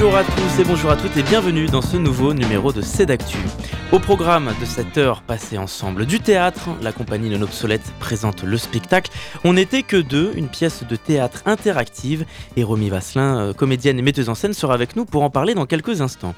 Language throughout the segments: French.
Bonjour à tous et bonjour à toutes et bienvenue dans ce nouveau numéro de Cédactu. Au programme de cette heure passée ensemble du théâtre, la compagnie Non Obsolète présente le spectacle On n'était que deux, une pièce de théâtre interactive et Romy Vasselin, euh, comédienne et metteuse en scène, sera avec nous pour en parler dans quelques instants.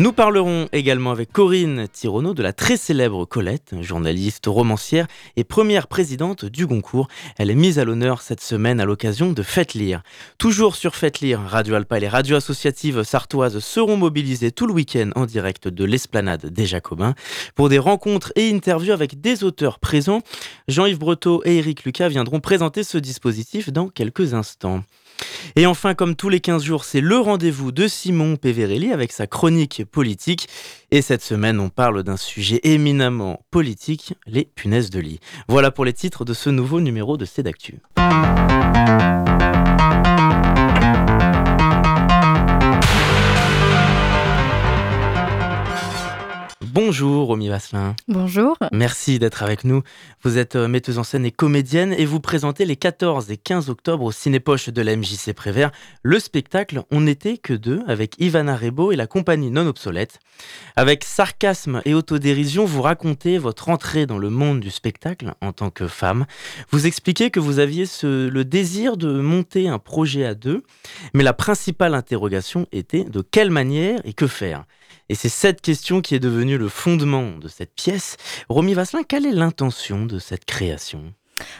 Nous parlerons également avec Corinne Tirono de la très célèbre Colette, journaliste, romancière et première présidente du Goncourt. Elle est mise à l'honneur cette semaine à l'occasion de Faites Lire. Toujours sur Faites Lire, Radio Alpa et les radios associatives sartoises seront mobilisées tout le week-end en direct de l'esplanade des Jacobins pour des rencontres et interviews avec des auteurs présents. Jean-Yves Breteau et Eric Lucas viendront présenter ce dispositif dans quelques instants. Et enfin, comme tous les 15 jours, c'est le rendez-vous de Simon Peverelli avec sa chronique politique. Et cette semaine, on parle d'un sujet éminemment politique, les punaises de lit. Voilà pour les titres de ce nouveau numéro de Cédactu. Bonjour Romy Vasselin. Bonjour. Merci d'être avec nous. Vous êtes euh, metteuse en scène et comédienne et vous présentez les 14 et 15 octobre au Cinépoche de la MJC Prévert le spectacle On n'était que deux avec Ivana Rebo et la compagnie non obsolète. Avec sarcasme et autodérision, vous racontez votre entrée dans le monde du spectacle en tant que femme. Vous expliquez que vous aviez le désir de monter un projet à deux, mais la principale interrogation était de quelle manière et que faire? Et c'est cette question qui est devenue le fondement de cette pièce. Romy Vasselin, quelle est l'intention de cette création?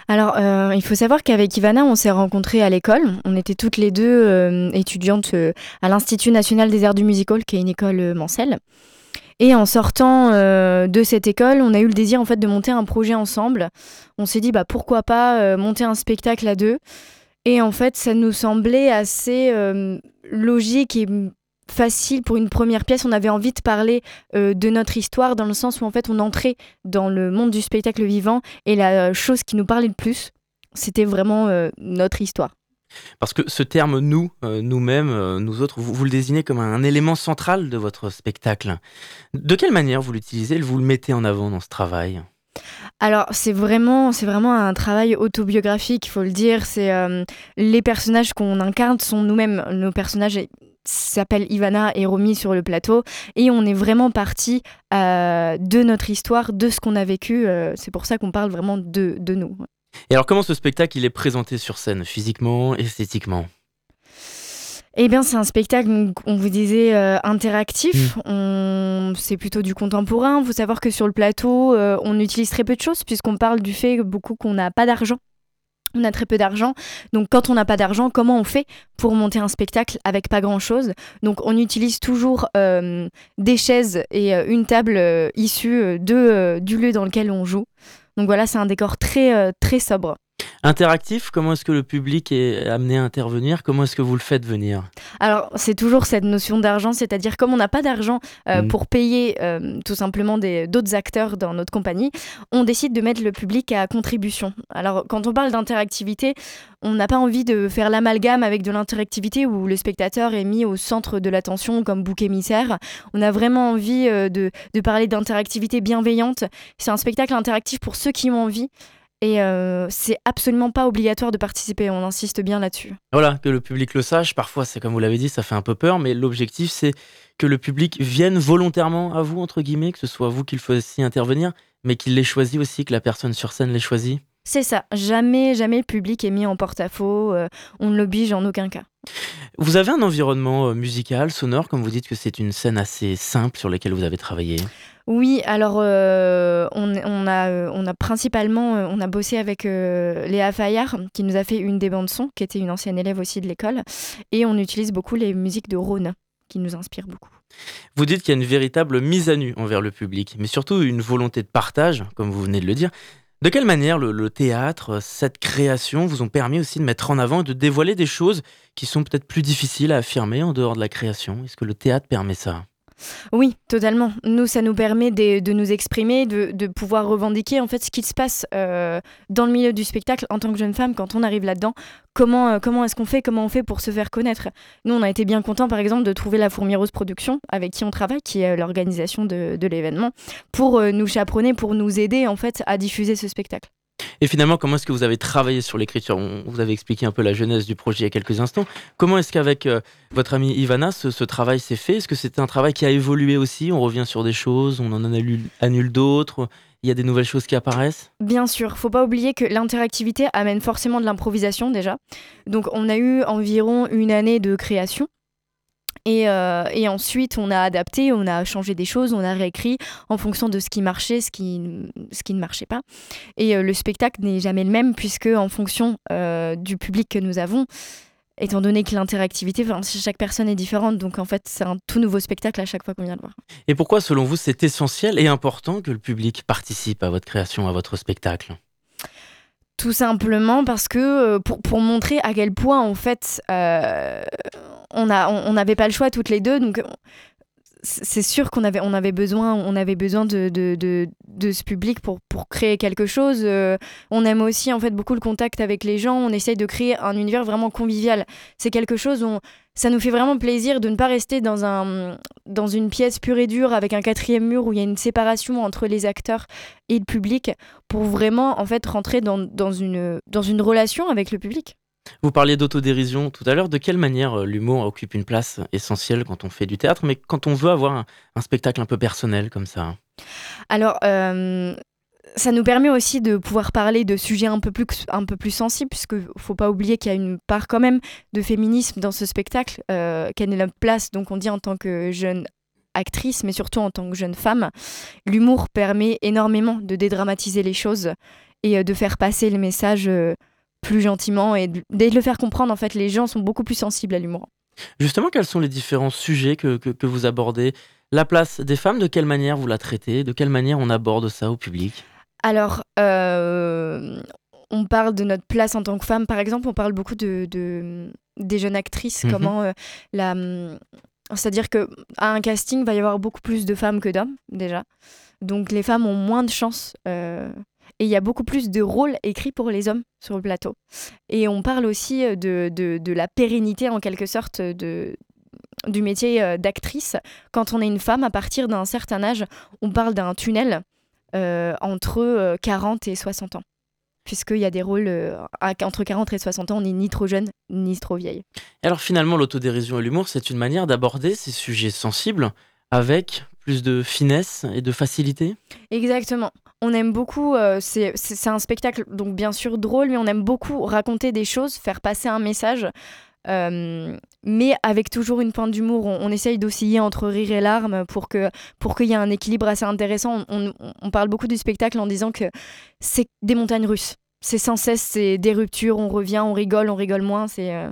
Alors, euh, il faut savoir qu'avec Ivana, on s'est rencontrés à l'école. On était toutes les deux euh, étudiantes euh, à l'Institut national des arts du musical, qui est une école Mancel. Et en sortant de cette école, on a eu le désir en fait de monter un projet ensemble. On s'est dit bah pourquoi pas monter un spectacle à deux. Et en fait, ça nous semblait assez logique et facile pour une première pièce. On avait envie de parler euh, de notre histoire dans le sens où en fait on entrait dans le monde du spectacle vivant et la chose qui nous parlait le plus, c'était vraiment euh, notre histoire. Parce que ce terme nous, euh, nous-mêmes, nous autres, vous, le désignez comme un, élément central de votre spectacle. De quelle manière vous l'utilisez, vous le mettez en avant dans ce travail? Alors c'est vraiment, c'est vraiment un travail autobiographique, il faut le dire. C'est les personnages qu'on incarne sont nous-mêmes. Nos personnages s'appelle Ivana et Romy sur le plateau et on est vraiment parti euh, de notre histoire, de ce qu'on a vécu. Euh, c'est pour ça qu'on parle vraiment de, de, nous. Et alors comment ce spectacle il est présenté sur scène, physiquement, esthétiquement? Eh bien, c'est un spectacle, on vous disait, euh, interactif. Mmh. C'est plutôt du contemporain. Il faut savoir que sur le plateau, on utilise très peu de choses, puisqu'on parle du fait beaucoup qu'on n'a pas d'argent on a très peu d'argent. Donc quand on n'a pas d'argent, comment on fait pour monter un spectacle avec pas grand-chose? Donc on utilise toujours euh, des chaises et euh, une table euh, issue de, du lieu dans lequel on joue. Donc voilà, c'est un décor très, très sobre. Interactif, comment est-ce que le public est amené à intervenir? Comment est-ce que vous le faites venir? Alors, c'est toujours cette notion d'argent, c'est-à-dire comme on n'a pas d'argent euh, mm. pour payer euh, tout simplement d'autres acteurs dans notre compagnie, on décide de mettre le public à contribution. Alors, quand on parle d'interactivité, on n'a pas envie de faire l'amalgame avec de l'interactivité où le spectateur est mis au centre de l'attention comme bouc émissaire. On a vraiment envie euh, de, de parler d'interactivité bienveillante. C'est un spectacle interactif pour ceux qui ont envie. Et euh, c'est absolument pas obligatoire de participer, on insiste bien là-dessus. Voilà, que le public le sache. Parfois, c'est comme vous l'avez dit, ça fait un peu peur, mais l'objectif, c'est que le public vienne volontairement à vous, entre guillemets, que ce soit vous qui le fassiez intervenir, mais qu'il l'ait choisi aussi, que la personne sur scène l'ait choisi. C'est ça, jamais, jamais le public est mis en porte-à-faux, euh, on ne l'oblige en aucun cas. Vous avez un environnement euh, musical, sonore, comme vous dites que c'est une scène assez simple sur laquelle vous avez travaillé? Oui, alors euh, on, a, euh, on a principalement euh, on a bossé avec Léa Fayard qui nous a fait une des bandes son, qui était une ancienne élève aussi de l'école, et on utilise beaucoup les musiques de Rhône qui nous inspirent beaucoup. Vous dites qu'il y a une véritable mise à nu envers le public, mais surtout une volonté de partage, comme vous venez de le dire. De quelle manière le, théâtre, cette création vous ont permis aussi de mettre en avant et de dévoiler des choses qui sont peut-être plus difficiles à affirmer en dehors de la création? Est-ce que le théâtre permet ça? Oui, totalement. Nous, ça nous permet de, nous exprimer, de, pouvoir revendiquer en fait ce qui se passe euh, dans le milieu du spectacle en tant que jeune femme quand on arrive là-dedans. Comment, euh, comment est-ce qu'on fait Comment on fait pour se faire connaître? Nous, on a été bien contents, par exemple, de trouver la Fourmi Rose Production, avec qui on travaille, qui est l'organisation de, l'événement, pour euh, nous chaperonner, pour nous aider en fait à diffuser ce spectacle. Et finalement, comment est-ce que vous avez travaillé sur l'écriture? Vous avez expliqué un peu la genèse du projet il y a quelques instants. Comment est-ce qu'avec euh, votre amie Ivana, ce, travail s'est fait? Est-ce que c'était un travail qui a évolué aussi? On revient sur des choses, on en annule, d'autres il y a des nouvelles choses qui apparaissent? Bien sûr, faut pas oublier que l'interactivité amène forcément de l'improvisation déjà. Donc on a eu environ une année de création euh, et, ensuite, on a adapté, on a changé des choses, on a réécrit en fonction de ce qui marchait, ce qui, ce qui ne marchait pas. Et euh, le spectacle n'est jamais le même, puisque en fonction euh, du public que nous avons, étant donné que l'interactivité, chaque personne est différente, donc en fait, c'est un tout nouveau spectacle à chaque fois qu'on vient le voir. Et pourquoi, selon vous, c'est essentiel et important que le public participe à votre création, à votre spectacle? Tout simplement parce que pour, pour, montrer à quel point en fait on n'avait pas le choix toutes les deux, donc c'est sûr qu'on avait, on avait besoin, on avait besoin de, ce public pour, créer quelque chose. Euh, on aime aussi en fait beaucoup le contact avec les gens. On essaye de créer un univers vraiment convivial. C'est quelque chose où ça nous fait vraiment plaisir de ne pas rester dans, un, dans une pièce pure et dure avec un quatrième mur où il y a une séparation entre les acteurs et le public pour vraiment en fait rentrer dans, une, dans une relation avec le public. Vous parliez d'autodérision tout à l'heure. De quelle manière euh, l'humour occupe une place essentielle quand on fait du théâtre, mais quand on veut avoir un, spectacle un peu personnel comme ça? Alors, euh, ça nous permet aussi de pouvoir parler de sujets un peu plus, un peu plus sensibles, puisque faut pas oublier qu'il y a une part quand même de féminisme dans ce spectacle, euh, quelle est la place, donc on dit en tant que jeune actrice, mais surtout en tant que jeune femme. L'humour permet énormément de dédramatiser les choses et de faire passer le message plus gentiment et de, le faire comprendre, en fait, les gens sont beaucoup plus sensibles à l'humour. Justement, quels sont les différents sujets que, que, vous abordez? La place des femmes, de quelle manière vous la traitez? De quelle manière on aborde ça au public? Alors, euh, on parle de notre place en tant que femme, par exemple, on parle beaucoup de, de des jeunes actrices, mhm. comment euh, la... C'est-à-dire qu'à un casting, il va y avoir beaucoup plus de femmes que d'hommes, déjà. Donc les femmes ont moins de chances euh, et il y a beaucoup plus de rôles écrits pour les hommes sur le plateau. Et on parle aussi euh, de, de, la pérennité, en quelque sorte, de, du métier euh, d'actrice. Quand on est une femme, à partir d'un certain âge, on parle d'un tunnel euh, entre 40 et 60 ans. Puisqu'il y a des rôles entre 40 et 60 ans, on n'est ni trop jeune ni trop vieille. Et alors finalement, l'autodérision et l'humour, c'est une manière d'aborder ces sujets sensibles avec plus de finesse et de facilité? Exactement on aime beaucoup, euh, c'est un spectacle donc bien sûr drôle, mais on aime beaucoup raconter des choses, faire passer un message, euh, mais avec toujours une pointe d'humour. On, essaye d'osciller entre rire et larmes pour qu'il pour qu'il y ait un équilibre assez intéressant. On, parle beaucoup du spectacle en disant que c'est des montagnes russes. C'est sans cesse, c'est des ruptures, on revient, on rigole, on rigole moins. C'est euh,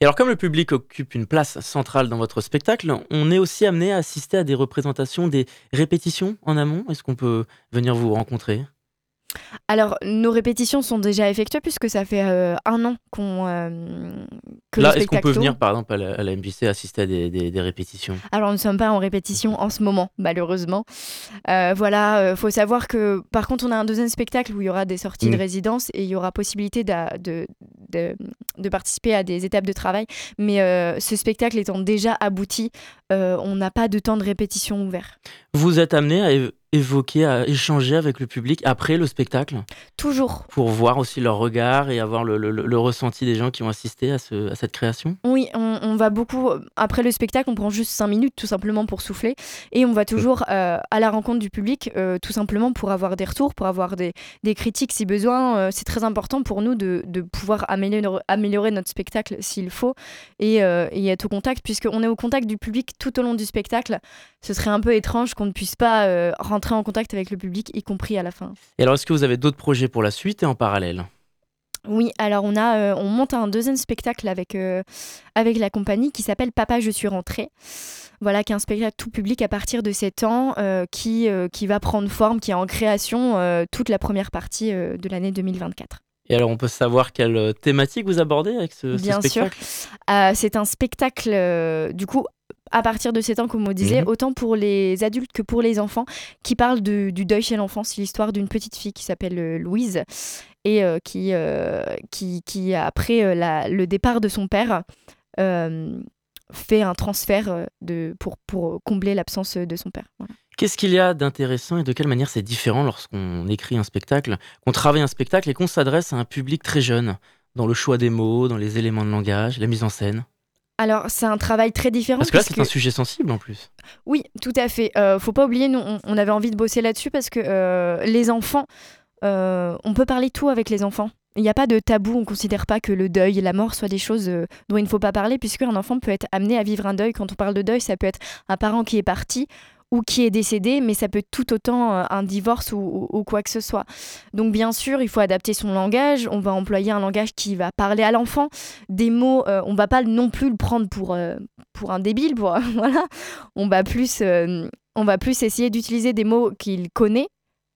et alors, comme le public occupe une place centrale dans votre spectacle, on est aussi amené à assister à des représentations, des répétitions en amont. Est-ce qu'on peut venir vous rencontrer? Alors, nos répétitions sont déjà effectuées puisque ça fait euh, un an qu'on euh, que Là, est-ce qu'on peut venir, par exemple, à la, MBC assister à des, répétitions? Alors, nous ne sommes pas en répétition en ce moment, malheureusement. Euh, voilà, il faut savoir que, par contre, on a un deuxième spectacle où il y aura des sorties de mm. résidence et il y aura possibilité de, de, de, participer à des étapes de travail. Mais ce spectacle étant déjà abouti, on n'a pas de temps de répétition ouvert. Vous êtes amené à évoquer, à échanger avec le public après le spectacle? Toujours. Pour voir aussi leur regard et avoir le, le, ressenti des gens qui ont assisté à, ce, à cette création? Oui, on, va beaucoup. Après le spectacle, on prend juste 5 minutes tout simplement pour souffler. Et on va toujours euh, à la rencontre du public, euh, tout simplement pour avoir des retours, pour avoir des, des critiques si besoin. Euh, c'est très important pour nous de, de pouvoir améliorer, améliorer, notre spectacle s'il faut et, et être au contact, puisqu'on est au contact du public tout au long du spectacle. Ce serait un peu étrange qu'on ne puisse pas rentrer entrer en contact avec le public, y compris à la fin. Et alors, est-ce que vous avez d'autres projets pour la suite et en parallèle? Oui, alors on a, euh, on monte un deuxième spectacle avec, euh, avec la compagnie qui s'appelle Papa, je suis rentrée. Voilà, qui est un spectacle tout public à partir de 7 ans euh, qui, qui va prendre forme, qui est en création toute la première partie de l'année 2024. Et alors, on peut savoir quelle thématique vous abordez avec ce, Bien spectacle? Bien sûr. c'est un spectacle, du coup, à partir de 7 ans, comme on disait, mhm. autant pour les adultes que pour les enfants, qui parlent du deuil chez l'enfant. C'est l'histoire d'une petite fille qui s'appelle euh, Louise et euh, qui, euh, qui, qui, après le départ de son père, fait un transfert de, pour, pour combler l'absence de son père. Qu'est-ce qu'il y a d'intéressant et de quelle manière c'est différent lorsqu'on écrit un spectacle, qu'on travaille un spectacle et qu'on s'adresse à un public très jeune, dans le choix des mots, dans les éléments de langage, la mise en scène? Alors, c'est un travail très différent. Parce que là, c'est un sujet sensible en plus. Oui, tout à fait. Euh, faut pas oublier, nous, on, avait envie de bosser là-dessus parce que euh, les enfants, euh, on peut parler tout avec les enfants. Il n'y a pas de tabou, on ne considère pas que le deuil et la mort soient des choses euh, dont il ne faut pas parler, puisque un enfant peut être amené à vivre un deuil. Quand on parle de deuil, ça peut être un parent qui est parti ou qui est décédé, mais ça peut être tout autant euh, un divorce ou, quoi que ce soit. Donc bien sûr, il faut adapter son langage, on va employer un langage qui va parler à l'enfant, des mots, on on va pas non plus le prendre pour, pour un débile, voilà. On va plus, on va plus essayer d'utiliser des mots qu'il connaît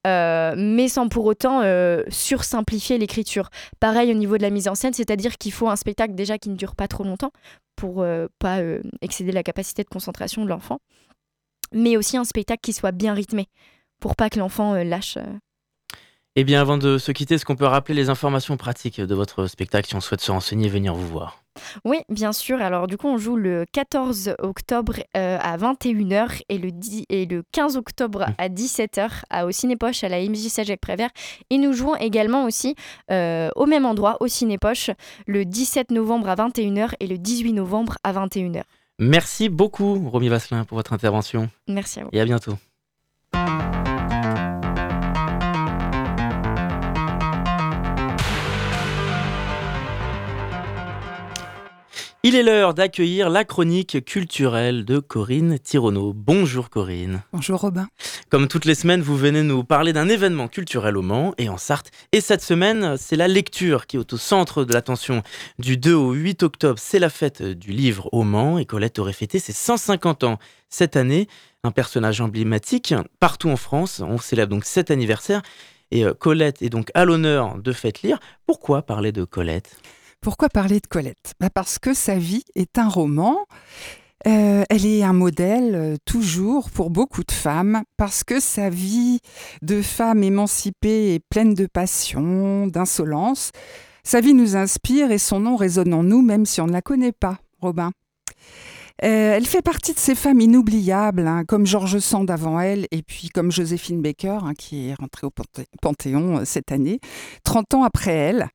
euh, mais sans pour autant euh, sursimplifier l'écriture. Pareil au niveau de la mise en scène, c'est-à-dire qu'il faut un spectacle déjà qui ne dure pas trop longtemps pour euh, pas excéder la capacité de concentration de l'enfant, mais aussi un spectacle qui soit bien rythmé pour pas que l'enfant lâche. Eh bien, avant de se quitter, est-ce qu'on peut rappeler les informations pratiques de votre spectacle si on souhaite se renseigner et venir vous voir? Oui, bien sûr. Alors du coup, on joue le 14 octobre euh, à 21h et le, et le 15 octobre à 17h à, au Cinépoche à la MJ Jacques Prévert. Et nous jouons également aussi euh, au même endroit, au Cinépoche, le 17 novembre à 21h et le 18 novembre à 21h. Merci beaucoup, Romy Vasselin, pour votre intervention. Merci à vous. Et à bientôt. Il est l'heure d'accueillir la chronique culturelle de Corinne Tironneau. Bonjour Corinne. Bonjour Robin. Comme toutes les semaines, vous venez nous parler d'un événement culturel au Mans et en Sarthe. Et cette semaine, c'est la lecture qui est au centre de l'attention. Du 2 au 8 octobre, c'est la fête du livre au Mans et Colette aurait fêté ses 150 ans cette année. Un personnage emblématique partout en France. On célèbre donc cet anniversaire. Et euh, Colette est donc à l'honneur de Faites Lire. Pourquoi parler de Colette? Pourquoi parler de Colette? Bah Parce que sa vie est un roman. Euh, elle est un modèle euh, toujours pour beaucoup de femmes parce que sa vie de femme émancipée est pleine de passion, d'insolence. Sa vie nous inspire et son nom résonne en nous même si on ne la connaît pas, Robin. Euh, elle fait partie de ces femmes inoubliables, hein, comme George Sand avant elle, et puis comme Joséphine Baker, hein, qui est rentrée au Panthéon cette année, 30 ans après elle.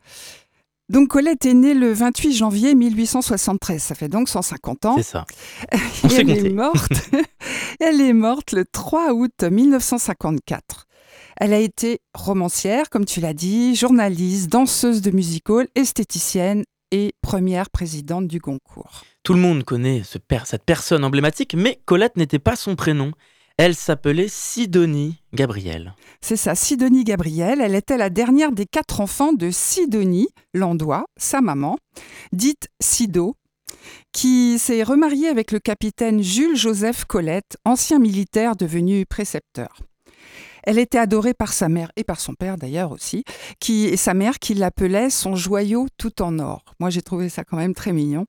Donc Colette est née le 28 janvier 1873, ça fait donc 150 ans. C'est ça. elle est morte. elle est morte le 3 août 1954. Elle a été romancière, comme tu l'as dit, journaliste, danseuse de music hall, esthéticienne et première présidente du Goncourt. Tout le monde connaît cette personne emblématique, mais Colette n'était pas son prénom. Elle s'appelait Sidonie Gabrielle. C'est ça, Sidonie Gabrielle. Elle était la dernière des quatre enfants de Sidonie Landois, sa maman, dite Sido, qui s'est remariée avec le capitaine Jules Joseph Colette, ancien militaire devenu précepteur. Elle était adorée par sa mère et par son père d'ailleurs aussi, qui et sa mère qui l'appelait son joyau tout en or. Moi j'ai trouvé ça quand même très mignon.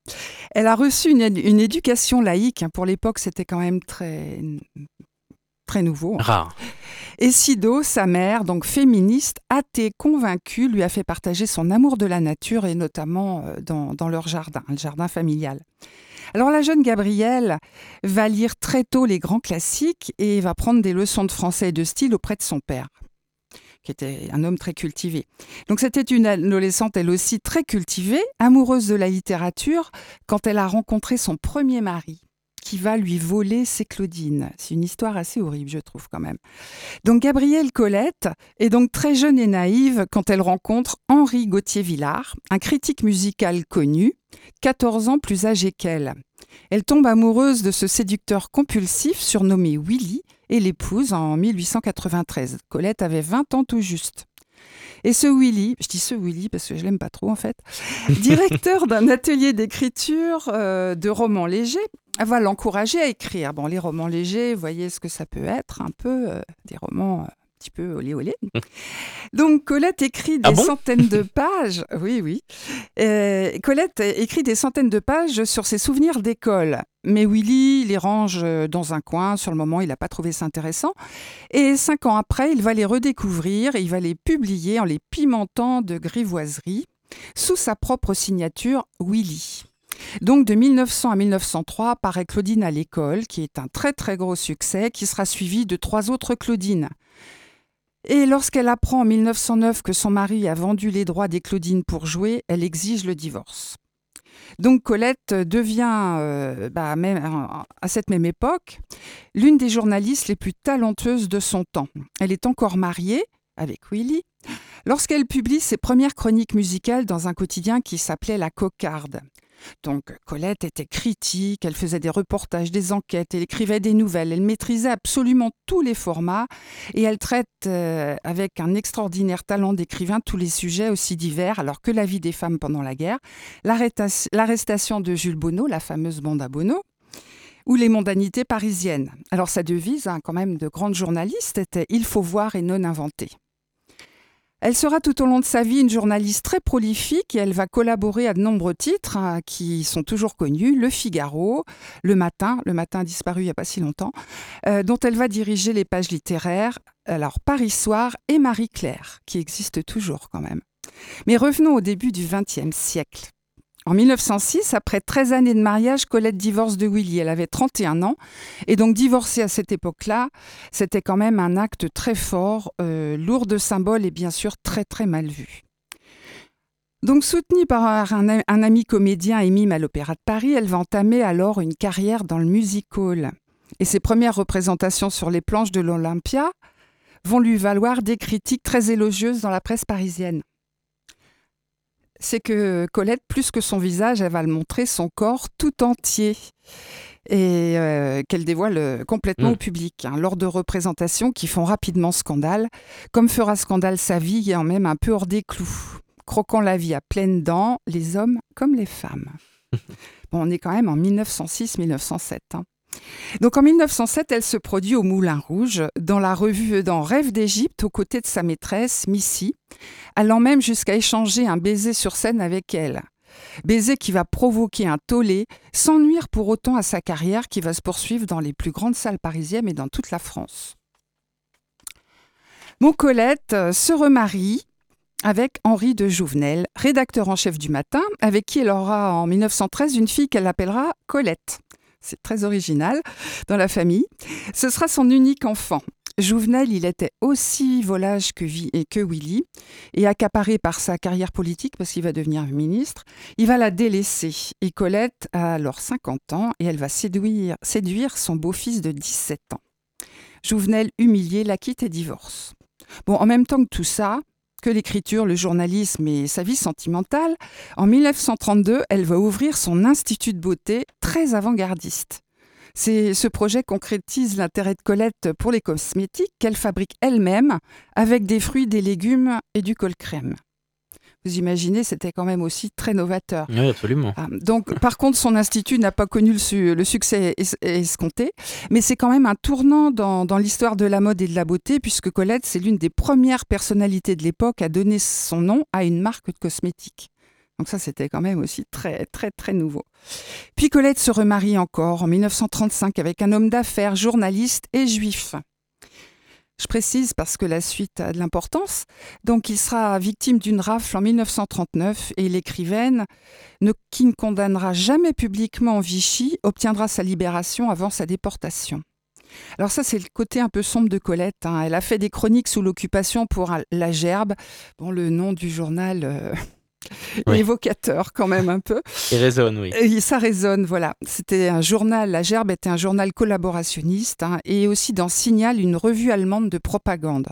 Elle a reçu une, une éducation laïque. Hein. Pour l'époque c'était quand même très très nouveau. Rare. Et Sido, sa mère, donc féministe, athée convaincue, lui a fait partager son amour de la nature et notamment euh, dans, leur jardin, le jardin familial. Alors la jeune Gabrielle va lire très tôt les grands classiques et va prendre des leçons de français et de style auprès de son père qui était un homme très cultivé. Donc c'était une adolescente elle aussi très cultivée, amoureuse de la littérature, quand elle a rencontré son premier mari, qui va lui voler ses Claudines. C'est une histoire assez horrible, je trouve quand même. Donc Gabrielle Colette est donc très jeune et naïve quand elle rencontre Henri Gauthier-Villard, un critique musical connu, 14 ans plus âgé qu'elle. Elle tombe amoureuse de ce séducteur compulsif surnommé Willy et l'épouse en 1893. Colette avait 20 ans tout juste. Et ce Willy, je dis ce Willy parce que je l'aime pas trop en fait, directeur d'un atelier d'écriture euh, de romans légers, va l'encourager à écrire. Bon, les romans légers, vous voyez ce que ça peut être, un peu euh, des romans euh, petit peu olé olé. Donc Colette écrit ah des centaines de pages. Oui, oui. Euh, Colette écrit des centaines de pages sur ses souvenirs d'école. Mais Willy les range dans un coin. Sur le moment, il n'a pas trouvé ça intéressant. Et cinq ans après, il va les redécouvrir et il va les publier en les pimentant de grivoiserie sous sa propre signature Willy. Donc de 1900 à 1903 paraît Claudine à l'école, qui est un très très gros succès, qui sera suivi de trois autres Claudines. Et lorsqu'elle apprend en 1909 que son mari a vendu les droits des Claudines pour jouer, elle exige le divorce. Donc Colette devient, euh, bah, à cette même époque, l'une des journalistes les plus talentueuses de son temps. Elle est encore mariée avec Willy lorsqu'elle publie ses premières chroniques musicales dans un quotidien qui s'appelait La Cocarde. Donc Colette était critique, elle faisait des reportages, des enquêtes, elle écrivait des nouvelles, elle maîtrisait absolument tous les formats et elle traite euh, avec un extraordinaire talent d'écrivain tous les sujets aussi divers, alors que la vie des femmes pendant la guerre, l'arrestation de Jules Bonneau, la fameuse bande à Bonneau, ou les mondanités parisiennes. Alors sa devise, hein, quand même de grande journaliste, était Il faut voir et non inventer. Elle sera tout au long de sa vie une journaliste très prolifique et elle va collaborer à de nombreux titres hein, qui sont toujours connus, Le Figaro, Le Matin, Le Matin disparu il n'y a pas si longtemps, euh, dont elle va diriger les pages littéraires, alors Paris Soir et Marie-Claire, qui existent toujours quand même. Mais revenons au début du XXe siècle. En 1906, après 13 années de mariage, Colette divorce de Willy. Elle avait 31 ans. Et donc divorcer à cette époque-là, c'était quand même un acte très fort, euh, lourd de symboles et bien sûr très très mal vu. Donc soutenue par un, ami comédien et mime à l'Opéra de Paris, elle va entamer alors une carrière dans le music hall. Et ses premières représentations sur les planches de l'Olympia vont lui valoir des critiques très élogieuses dans la presse parisienne c'est que Colette, plus que son visage, elle va le montrer son corps tout entier et euh, qu'elle dévoile euh, complètement mm. au public hein, lors de représentations qui font rapidement scandale, comme fera scandale sa vie en même un peu hors des clous, croquant la vie à pleines dents, les hommes comme les femmes. bon, on est quand même en 1906-1907. Donc en 1907, elle se produit au Moulin Rouge dans la revue dans Rêve d'Égypte aux côtés de sa maîtresse Missy, allant même jusqu'à échanger un baiser sur scène avec elle. Baiser qui va provoquer un tollé sans nuire pour autant à sa carrière qui va se poursuivre dans les plus grandes salles parisiennes et dans toute la France. Mon Colette euh, se remarie avec Henri de Jouvenel, rédacteur en chef du matin, avec qui elle aura en 1913 une fille qu'elle appellera Colette. C'est très original dans la famille. Ce sera son unique enfant. Jouvenel, il était aussi volage que, que Willy, et accaparé par sa carrière politique, parce qu'il va devenir ministre, il va la délaisser. Et Colette a alors 50 ans, et elle va séduire, séduire son beau-fils de 17 ans. Jouvenel, humilié, la quitte et divorce. Bon, en même temps que tout ça, que l'écriture, le journalisme et sa vie sentimentale, en 1932, elle va ouvrir son institut de beauté très avant-gardiste. Ce projet concrétise l'intérêt de Colette pour les cosmétiques qu'elle fabrique elle-même avec des fruits, des légumes et du col crème. Vous imaginez, c'était quand même aussi très novateur. Oui, absolument. Ah, donc, par contre, son institut n'a pas connu le, succès escompté, mais c'est quand même un tournant dans, dans l'histoire de la mode et de la beauté, puisque Colette, c'est l'une des premières personnalités de l'époque à donner son nom à une marque de cosmétiques. Donc ça, c'était quand même aussi très, très, très nouveau. Puis Colette se remarie encore en 1935 avec un homme d'affaires, journaliste et juif. Je précise parce que la suite a de l'importance. Donc il sera victime d'une rafle en 1939 et l'écrivaine, qui ne condamnera jamais publiquement Vichy, obtiendra sa libération avant sa déportation. Alors ça, c'est le côté un peu sombre de Colette. Hein. Elle a fait des chroniques sous l'occupation pour La Gerbe. Bon, le nom du journal... Euh, évocateur quand même un peu. Il résonne, oui. Et ça résonne, voilà. C'était un journal, La Gerbe était un journal collaborationniste hein, et aussi dans Signal, une revue allemande de propagande.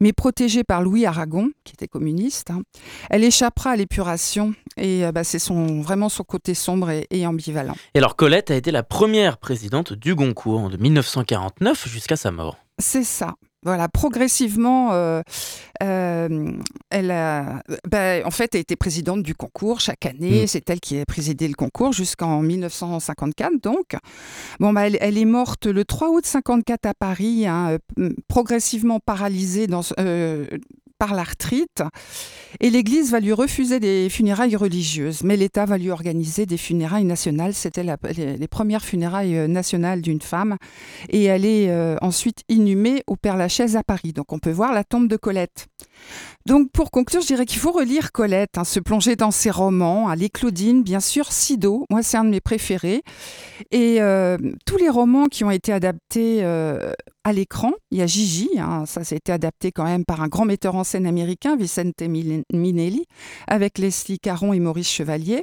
Mais protégée par Louis Aragon, qui était communiste, hein, elle échappera à l'épuration et euh, bah, c'est son, vraiment son côté sombre et, et, ambivalent. Et alors Colette a été la première présidente du Goncourt de 1949 jusqu'à sa mort. C'est ça. Voilà, progressivement, euh, euh, elle a, ben, en fait, a été présidente du concours chaque année. Mm. C'est elle qui a présidé le concours jusqu'en 1954. Donc, bon, ben, elle, est morte le 3 août 54 à Paris, hein, progressivement paralysée dans, euh, par l'arthrite et l'Église va lui refuser des funérailles religieuses, mais l'État va lui organiser des funérailles nationales. C'était les, premières funérailles euh, nationales d'une femme et elle est euh, ensuite inhumée au Père-Lachaise à Paris. Donc on peut voir la tombe de Colette. Donc pour conclure, je dirais qu'il faut relire Colette, hein, se plonger dans ses romans, les Claudine, bien sûr, Sido, moi c'est un de mes préférés, et euh, tous les romans qui ont été adaptés euh, à l'écran. Il y a Gigi, hein, ça s'est été adapté quand même par un grand metteur en scène américain, Vicente Minelli, avec Leslie Caron et Maurice Chevalier.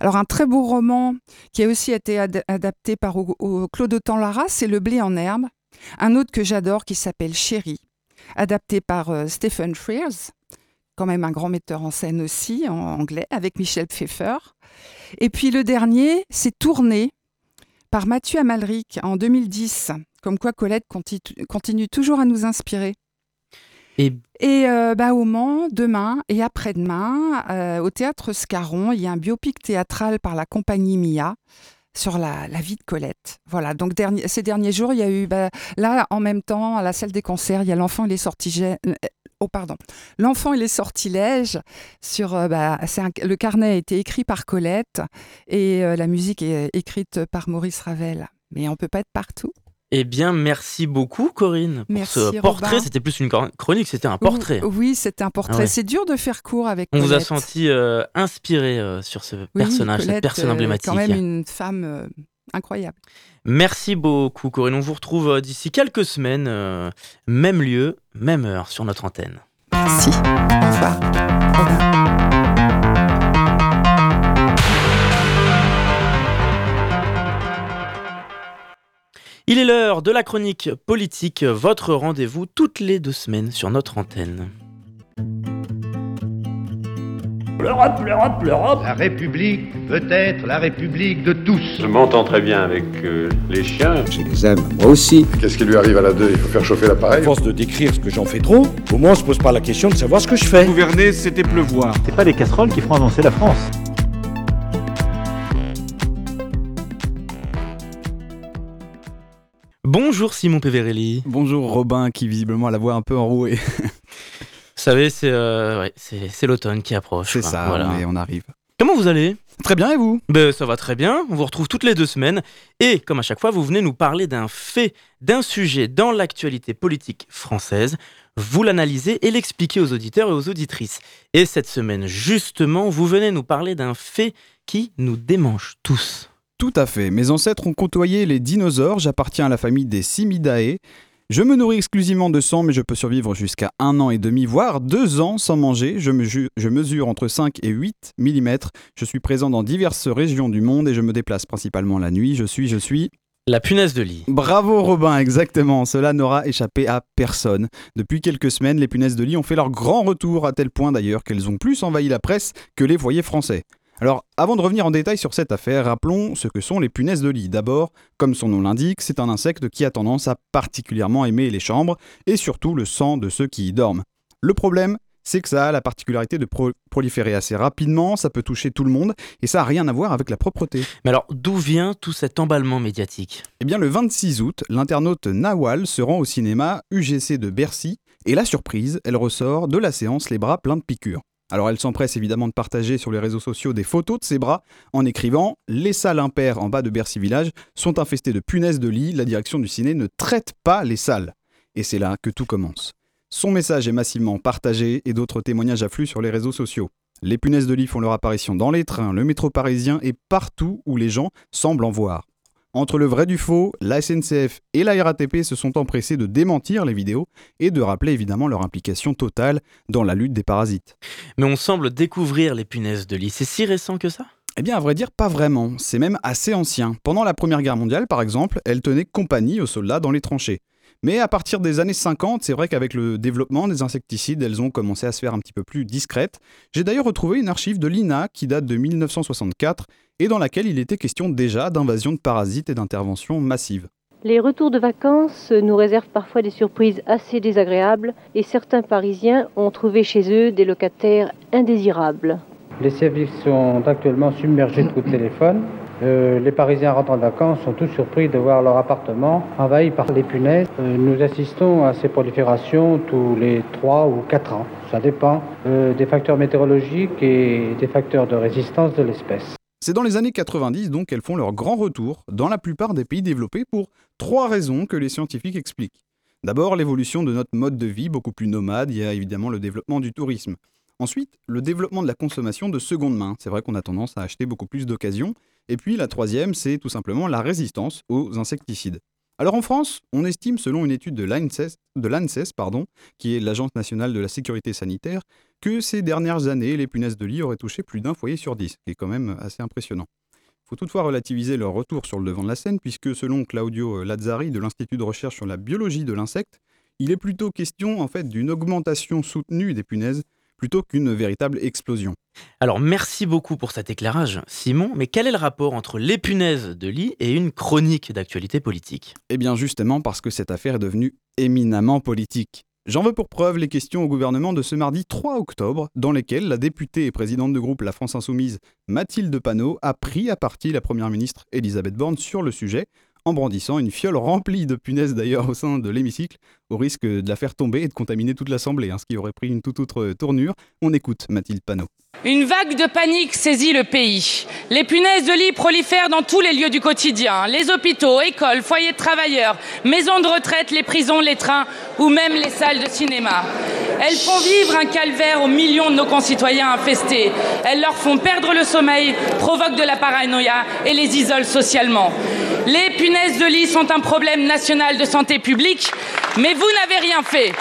Alors un très beau roman qui a aussi été adapté par Claude Autant Lara, c'est Le blé en herbe. Un autre que j'adore qui s'appelle Chérie adapté par euh, Stephen Frears, quand même un grand metteur en scène aussi, en anglais, avec Michel Pfeiffer. Et puis le dernier, c'est Tourné, par Mathieu Amalric en 2010, comme quoi Colette continue, toujours à nous inspirer. Et, et euh, bah, au Mans, demain et après-demain, euh, au théâtre Scarron, il y a un biopic théâtral par la compagnie Mia sur la, vie de Colette. Voilà, donc ces derniers jours, il y a eu, bah, là, en même temps, à la salle des concerts, il y a l'enfant et les sortilèges. Euh, oh, pardon. L'enfant et les sortilèges. Sur, euh, bah, le carnet a été écrit par Colette et euh, la musique est écrite par Maurice Ravel. Mais on peut pas être partout. Eh bien, merci beaucoup, Corinne, pour ce portrait. C'était plus une chronique, c'était un portrait. Oui, c'était un portrait. C'est dur de faire court avec. On vous a senti euh, inspiré euh, sur ce personnage, cette personne euh, emblématique. quand même une femme incroyable. Merci beaucoup, Corinne. On vous retrouve d'ici quelques semaines, même lieu, même heure sur notre antenne. Merci. Au revoir. Au revoir. Il est l'heure de la chronique politique, votre rendez-vous toutes les deux semaines sur notre antenne. L'Europe, l'Europe, l'Europe La République peut être la République de tous. Je m'entends très bien avec euh, les chiens. Je les aime, moi aussi. Qu'est-ce qui lui arrive à la deux? Il faut faire chauffer l'appareil. À force de décrire ce que j'en fais trop, au moins on se pose pas la question de savoir ce que je fais. Gouverner, c'était pleuvoir. C'est pas les casseroles qui feront avancer la France. Bonjour Simon Peverelli. Bonjour Robin qui visiblement a la voix un peu enrouée. Vous savez, c'est euh, l'automne qui approche. C'est ça, voilà. on arrive. Comment vous allez? Très bien et vous? Ben, Ça va très bien, on vous retrouve toutes les deux semaines et comme à chaque fois vous venez nous parler d'un fait, d'un sujet dans l'actualité politique française, vous l'analysez et l'expliquez aux auditeurs et aux auditrices. Et cette semaine justement vous venez nous parler d'un fait qui nous démange tous. Tout à fait. Mes ancêtres ont côtoyé les dinosaures. J'appartiens à la famille des Simidae. Je me nourris exclusivement de sang, mais je peux survivre jusqu'à un an et demi, voire deux ans sans manger. Je, je mesure entre 5 et 8 mm. Je suis présent dans diverses régions du monde et je me déplace principalement la nuit. Je suis, je suis... La punaise de lit. Bravo Robin, exactement. Cela n'aura échappé à personne. Depuis quelques semaines, les punaises de lit ont fait leur grand retour, à tel point d'ailleurs qu'elles ont plus envahi la presse que les foyers français. Alors, avant de revenir en détail sur cette affaire, rappelons ce que sont les punaises de lit. D'abord, comme son nom l'indique, c'est un insecte qui a tendance à particulièrement aimer les chambres et surtout le sang de ceux qui y dorment. Le problème, c'est que ça a la particularité de proliférer assez rapidement, ça peut toucher tout le monde, et ça n'a rien à voir avec la propreté. Mais alors, d'où vient tout cet emballement médiatique? Eh bien, le 26 août, l'internaute Nawal se rend au cinéma UGC de Bercy, et la surprise, elle ressort de la séance les bras pleins de piqûres. Alors elle s'empresse évidemment de partager sur les réseaux sociaux des photos de ses bras en écrivant Les salles impaires en bas de Bercy Village sont infestées de punaises de lit, la direction du ciné ne traite pas les salles. Et c'est là que tout commence. Son message est massivement partagé et d'autres témoignages affluent sur les réseaux sociaux. Les punaises de lit font leur apparition dans les trains, le métro parisien et partout où les gens semblent en voir. Entre le vrai du faux, la SNCF et la RATP se sont empressés de démentir les vidéos et de rappeler évidemment leur implication totale dans la lutte des parasites. Mais on semble découvrir les punaises de lit. C'est si récent que ça? Eh bien, à vrai dire, pas vraiment. C'est même assez ancien. Pendant la Première Guerre mondiale, par exemple, elles tenaient compagnie aux soldats dans les tranchées. Mais à partir des années 50, c'est vrai qu'avec le développement des insecticides, elles ont commencé à se faire un petit peu plus discrètes. J'ai d'ailleurs retrouvé une archive de l'INA qui date de 1964 et dans laquelle il était question déjà d'invasion de parasites et d'intervention massive. Les retours de vacances nous réservent parfois des surprises assez désagréables et certains Parisiens ont trouvé chez eux des locataires indésirables. Les services sont actuellement submergés de coups de téléphone Euh, les Parisiens rentrant de vacances sont tous surpris de voir leur appartement envahi par les punaises. Euh, nous assistons à ces proliférations tous les 3 ou 4 ans. Ça dépend euh, des facteurs météorologiques et des facteurs de résistance de l'espèce. C'est dans les années 90 donc qu'elles font leur grand retour dans la plupart des pays développés pour trois raisons que les scientifiques expliquent. D'abord, l'évolution de notre mode de vie beaucoup plus nomade, il y a évidemment le développement du tourisme. Ensuite, le développement de la consommation de seconde main. C'est vrai qu'on a tendance à acheter beaucoup plus d'occasions. Et puis la troisième, c'est tout simplement la résistance aux insecticides. Alors en France, on estime, selon une étude de l'ANSES, qui est l'Agence nationale de la sécurité sanitaire, que ces dernières années, les punaises de lit auraient touché plus d'un foyer sur dix, ce qui est quand même assez impressionnant. Il faut toutefois relativiser leur retour sur le devant de la scène, puisque selon Claudio Lazzari de l'Institut de recherche sur la biologie de l'insecte, il est plutôt question en fait d'une augmentation soutenue des punaises plutôt qu'une véritable explosion. Alors merci beaucoup pour cet éclairage, Simon, mais quel est le rapport entre les punaises de lit et une chronique d'actualité politique? Eh bien justement parce que cette affaire est devenue éminemment politique. J'en veux pour preuve les questions au gouvernement de ce mardi 3 octobre, dans lesquelles la députée et présidente de groupe La France Insoumise, Mathilde Panot, a pris à partie la première ministre Elisabeth Borne sur le sujet, en brandissant une fiole remplie de punaises d'ailleurs au sein de l'hémicycle, au risque de la faire tomber et de contaminer toute l'Assemblée, hein, ce qui aurait pris une toute autre tournure. On écoute Mathilde Panot. Une vague de panique saisit le pays. Les punaises de lit prolifèrent dans tous les lieux du quotidien. Les hôpitaux, écoles, foyers de travailleurs, maisons de retraite, les prisons, les trains ou même les salles de cinéma. Elles font vivre un calvaire aux millions de nos concitoyens infestés. Elles leur font perdre le sommeil, provoquent de la paranoïa et les isolent socialement. Les punaises de lit sont un problème national de santé publique, mais vous n'avez rien fait.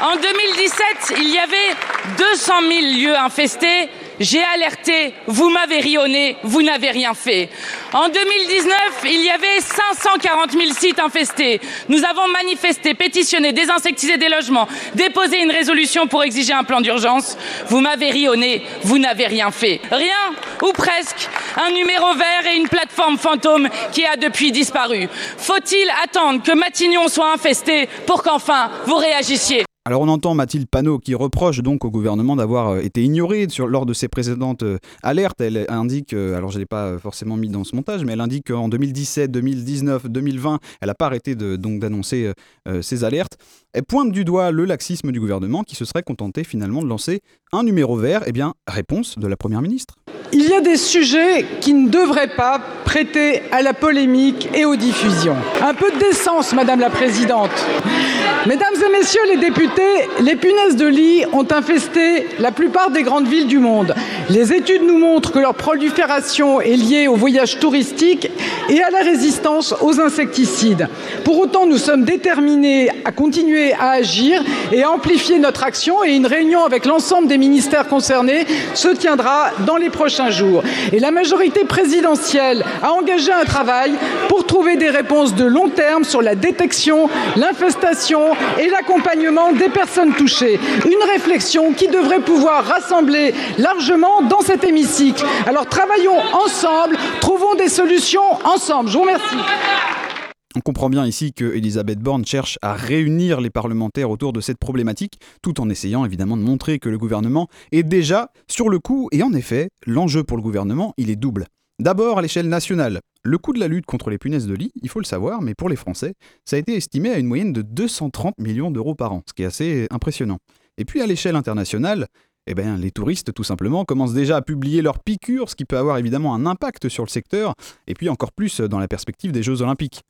En 2017, il y avait 200 000 lieux infestés. J'ai alerté, vous m'avez rionné, vous n'avez rien fait. En 2019, il y avait 540 000 sites infestés. Nous avons manifesté, pétitionné, désinsectisé des logements, déposé une résolution pour exiger un plan d'urgence. Vous m'avez rionné, vous n'avez rien fait. Rien, ou presque, un numéro vert et une plateforme fantôme qui a depuis disparu. Faut-il attendre que Matignon soit infesté pour qu'enfin vous réagissiez? Alors on entend Mathilde Panot qui reproche donc au gouvernement d'avoir euh, été ignoré lors de ses précédentes euh, alertes. Elle indique, euh, alors je ne l'ai pas forcément mis dans ce montage, mais elle indique qu'en 2017, 2019, 2020, elle n'a pas arrêté de, donc d'annoncer ses alertes. Elle pointe du doigt le laxisme du gouvernement qui se serait contenté finalement de lancer un numéro vert. Eh bien, réponse de la Première ministre. Il y a des sujets qui ne devraient pas prêter à la polémique et aux diffusions. Un peu de décence, Madame la Présidente. Mesdames et Messieurs les députés, les punaises de lit ont infesté la plupart des grandes villes du monde. Les études nous montrent que leur prolifération est liée au voyage touristique et à la résistance aux insecticides. Pour autant, nous sommes déterminés à continuer à agir et à amplifier notre action et une réunion avec l'ensemble des ministères concernés se tiendra dans les prochains jours. Et la majorité présidentielle a engagé un travail pour trouver des réponses de long terme sur la détection, l'infestation et l'accompagnement des personnes touchées. Une réflexion qui devrait pouvoir rassembler largement dans cet hémicycle. Alors travaillons ensemble, trouvons des solutions ensemble. Je vous remercie. On comprend bien ici que Elisabeth Borne cherche à réunir les parlementaires autour de cette problématique, tout en essayant évidemment de montrer que le gouvernement est déjà sur le coup, et en effet, l'enjeu pour le gouvernement, il est double. D'abord à l'échelle nationale. Le coût de la lutte contre les punaises de lit, il faut le savoir, mais pour les Français, ça a été estimé à une moyenne de 230 millions d'euros par an, ce qui est assez impressionnant. Et puis à l'échelle internationale, eh bien, les touristes, tout simplement, commencent déjà à publier leurs piqûres, ce qui peut avoir évidemment un impact sur le secteur, et puis encore plus dans la perspective des Jeux Olympiques.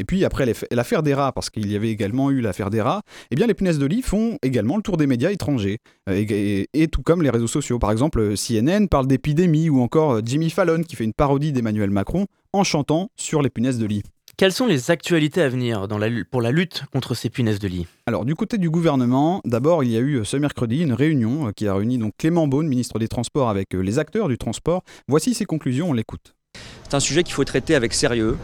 Et puis après l'affaire des rats, parce qu'il y avait également eu l'affaire des rats, eh bien les punaises de lit font également le tour des médias étrangers, euh, et, tout comme les réseaux sociaux. Par exemple, CNN parle d'épidémie, ou encore euh, Jimmy Fallon qui fait une parodie d'Emmanuel Macron en chantant sur les punaises de lit. Quelles sont les actualités à venir dans la, pour la lutte contre ces punaises de lit? Alors du côté du gouvernement, d'abord il y a eu euh, ce mercredi une réunion qui a réuni donc Clément Beaune, ministre des Transports, avec les acteurs du transport. Voici ses conclusions, on l'écoute. C'est un sujet qu'il faut traiter avec sérieux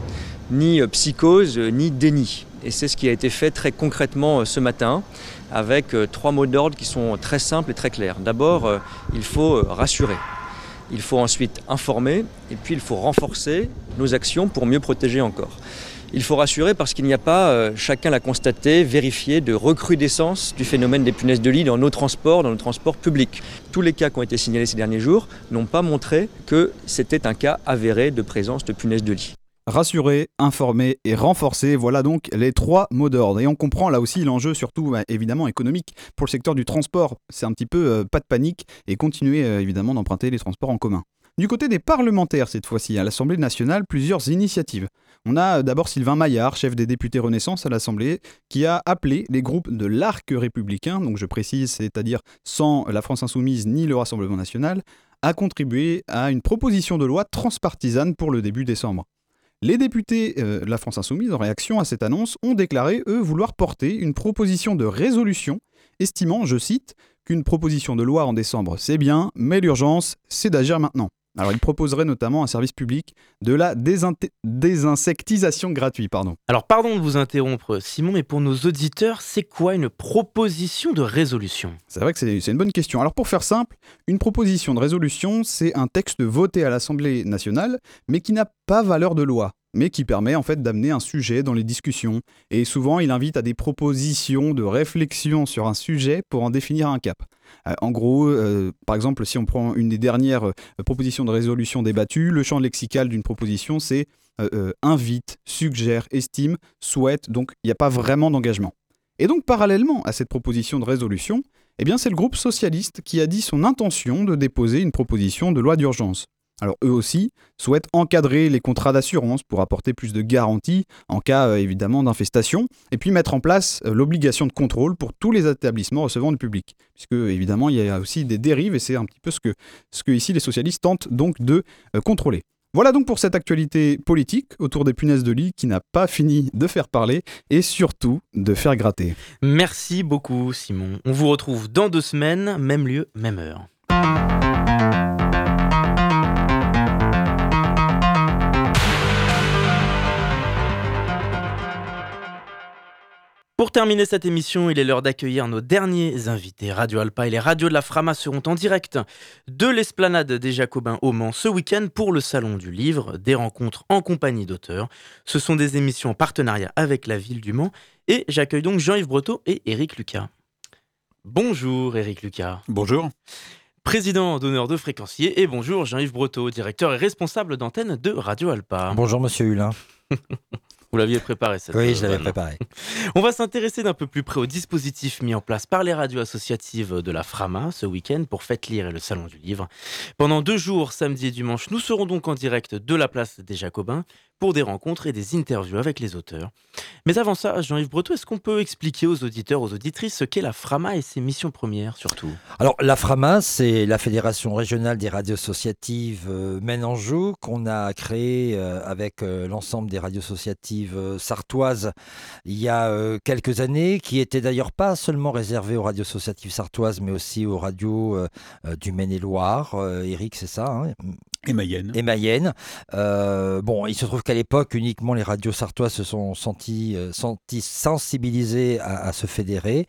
ni euh, psychose, euh, ni déni. Et c'est ce qui a été fait très concrètement euh, ce matin avec trois mots d'ordre qui sont très simples et très clairs. D'abord, il faut rassurer. il faut ensuite informer et puis il faut renforcer nos actions pour mieux protéger encore. Il faut rassurer parce qu'il n'y a pas, euh, chacun l'a constaté, vérifié, de recrudescence du phénomène des punaises de lit dans nos transports, dans nos transports publics. Tous les cas qui ont été signalés ces derniers jours n'ont pas montré que c'était un cas avéré de présence de punaises de lit. Rassurer, informer et renforcer, voilà donc les trois mots d'ordre. Et on comprend là aussi l'enjeu, surtout bah, évidemment économique, pour le secteur du transport. C'est un petit peu euh, pas de panique et continuer euh, évidemment d'emprunter les transports en commun. Du côté des parlementaires cette fois-ci, à l'Assemblée nationale, plusieurs initiatives. On a euh, d'abord Sylvain Maillard, chef des députés Renaissance à l'Assemblée, qui a appelé les groupes de l'arc républicain, donc je précise, c'est-à-dire sans la France insoumise ni le Rassemblement national, à contribuer à une proposition de loi transpartisane pour le début décembre. Les députés euh, de la France insoumise, en réaction à cette annonce, ont déclaré, eux, vouloir porter une proposition de résolution, estimant, je cite, qu'une proposition de loi en décembre, c'est bien, mais l'urgence, c'est d'agir maintenant. Alors, il proposerait notamment un service public de la désinsectisation gratuite. Pardon. Alors, pardon de vous interrompre, Simon, mais pour nos auditeurs, c'est quoi une proposition de résolution? C'est vrai que c'est une bonne question. Alors, pour faire simple, une proposition de résolution, c'est un texte voté à l'Assemblée nationale, mais qui n'a pas valeur de loi mais qui permet en fait d'amener un sujet dans les discussions. Et souvent, il invite à des propositions de réflexion sur un sujet pour en définir un cap. Euh, en gros, euh, par exemple, si on prend une des dernières euh, propositions de résolution débattues, le champ lexical d'une proposition, c'est invite, suggère, estime, souhaite, donc il n'y a pas vraiment d'engagement. Et donc, parallèlement à cette proposition de résolution, eh c'est le groupe socialiste qui a dit son intention de déposer une proposition de loi d'urgence. Alors eux aussi souhaitent encadrer les contrats d'assurance pour apporter plus de garanties en cas euh, évidemment d'infestation, et puis mettre en place euh, l'obligation de contrôle pour tous les établissements recevant du public, puisque évidemment il y a aussi des dérives et c'est un petit peu ce que, ici les socialistes tentent donc de euh, contrôler. Voilà donc pour cette actualité politique autour des punaises de lit qui n'a pas fini de faire parler et surtout de faire gratter. Merci beaucoup Simon. On vous retrouve dans deux semaines, même lieu, même heure. Pour terminer cette émission, il est l'heure d'accueillir nos derniers invités. Radio Alpa et les radios de la Frama seront en direct de l'esplanade des Jacobins au Mans ce week-end pour le Salon du Livre, des rencontres en compagnie d'auteurs. Ce sont des émissions en partenariat avec la ville du Mans et j'accueille donc Jean-Yves Breteau et Éric Lucas. Bonjour Éric Lucas. Bonjour. Président d'honneur de Fréquencier et bonjour Jean-Yves Breteau, directeur et responsable d'antenne de Radio Alpa. Bonjour Monsieur Hulin. Vous l'aviez préparé, cette Oui, je l'avais préparé. On va s'intéresser d'un peu plus près au dispositif mis en place par les radios associatives de la Frama ce week-end pour Faites Lire et le Salon du Livre. Pendant deux jours, samedi et dimanche, nous serons donc en direct de la place des Jacobins pour des rencontres et des interviews avec les auteurs. Mais avant ça, Jean-Yves Breton, est-ce qu'on peut expliquer aux auditeurs, aux auditrices ce qu'est la FRAMA et ses missions premières surtout? Alors la FRAMA, c'est la Fédération régionale des radios associatives euh, Maine-Anjou qu'on a créée euh, avec euh, l'ensemble des radios associatives sartoises il y a quelques années, qui était d'ailleurs pas seulement réservée aux radios associatives sartoises, mais aussi aux radios du Maine-et-Loire. Eric, c'est ça hein? Et Mayenne. Et Mayenne. bon, il se trouve qu'à l'époque, uniquement les radios sartoises se sont sentis, euh, sensibilisées à, se fédérer.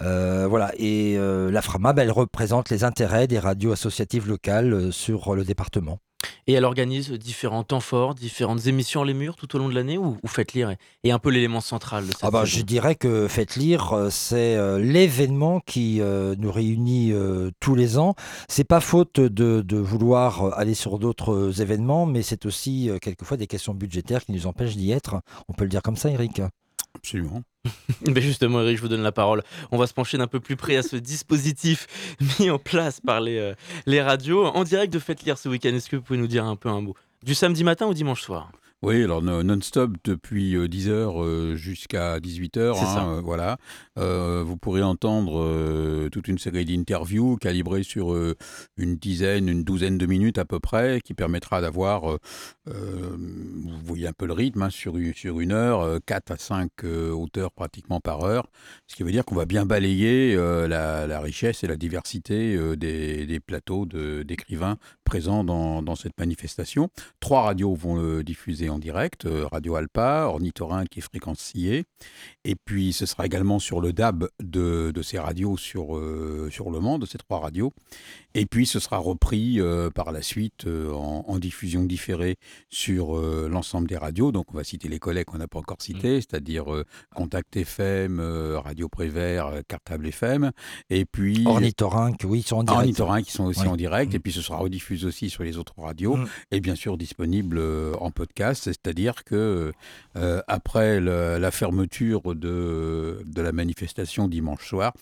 Euh, voilà. Et euh, la FRAMA, elle représente les intérêts des radios associatives locales sur le département. Et elle organise différents temps forts, différentes émissions les murs tout au long de l'année ou, Faites Lire est, un peu l'élément central de cette ah bah, Je dirais que Faites Lire, euh, c'est euh, l'événement qui euh, nous réunit tous les ans. C'est pas faute de, de vouloir aller sur d'autres événements, mais c'est aussi quelquefois des questions budgétaires qui nous empêchent d'y être. On peut le dire comme ça, Eric? Absolument. Mais justement, Eric, je vous donne la parole. On va se pencher d'un peu plus près à ce dispositif mis en place par les, euh, les radios. En direct de Faites Lire ce week-end, est-ce que vous pouvez nous dire un peu un mot? Du samedi matin au dimanche soir? Oui, alors non-stop depuis 10h euh, euh, jusqu'à 18h. Hein, voilà. vous pourrez entendre toute une série d'interviews calibrées sur une dizaine, une douzaine de minutes à peu près, qui permettra d'avoir euh, vous voyez un peu le rythme, hein, sur, sur une heure, 4 euh, à 5 euh, auteurs pratiquement par heure, ce qui veut dire qu'on va bien balayer la, richesse et la diversité des, des, plateaux d'écrivains dans, cette manifestation. Trois radios vont le diffuser en direct Radio Alpa, Ornithorynque et Fréquence Sillée. Et puis ce sera également sur le DAB de, ces radios sur, sur Le Mans, de ces trois radios. Et puis ce sera repris par la suite en, en, diffusion différée sur l'ensemble des radios. Donc on va citer les collègues qu'on n'a pas encore cités, mmh. c'est-à-dire Contact FM, Radio Prévert, Cartable FM. Et puis. Ornithorynque, oui, ils sont en direct. Ornithorynque, qui sont aussi en direct. Et puis ce sera rediffusé aussi sur les autres radios. Mm. Et bien sûr disponible euh, en podcast. C'est-à-dire que euh, après la fermeture de, de la manifestation dimanche soir,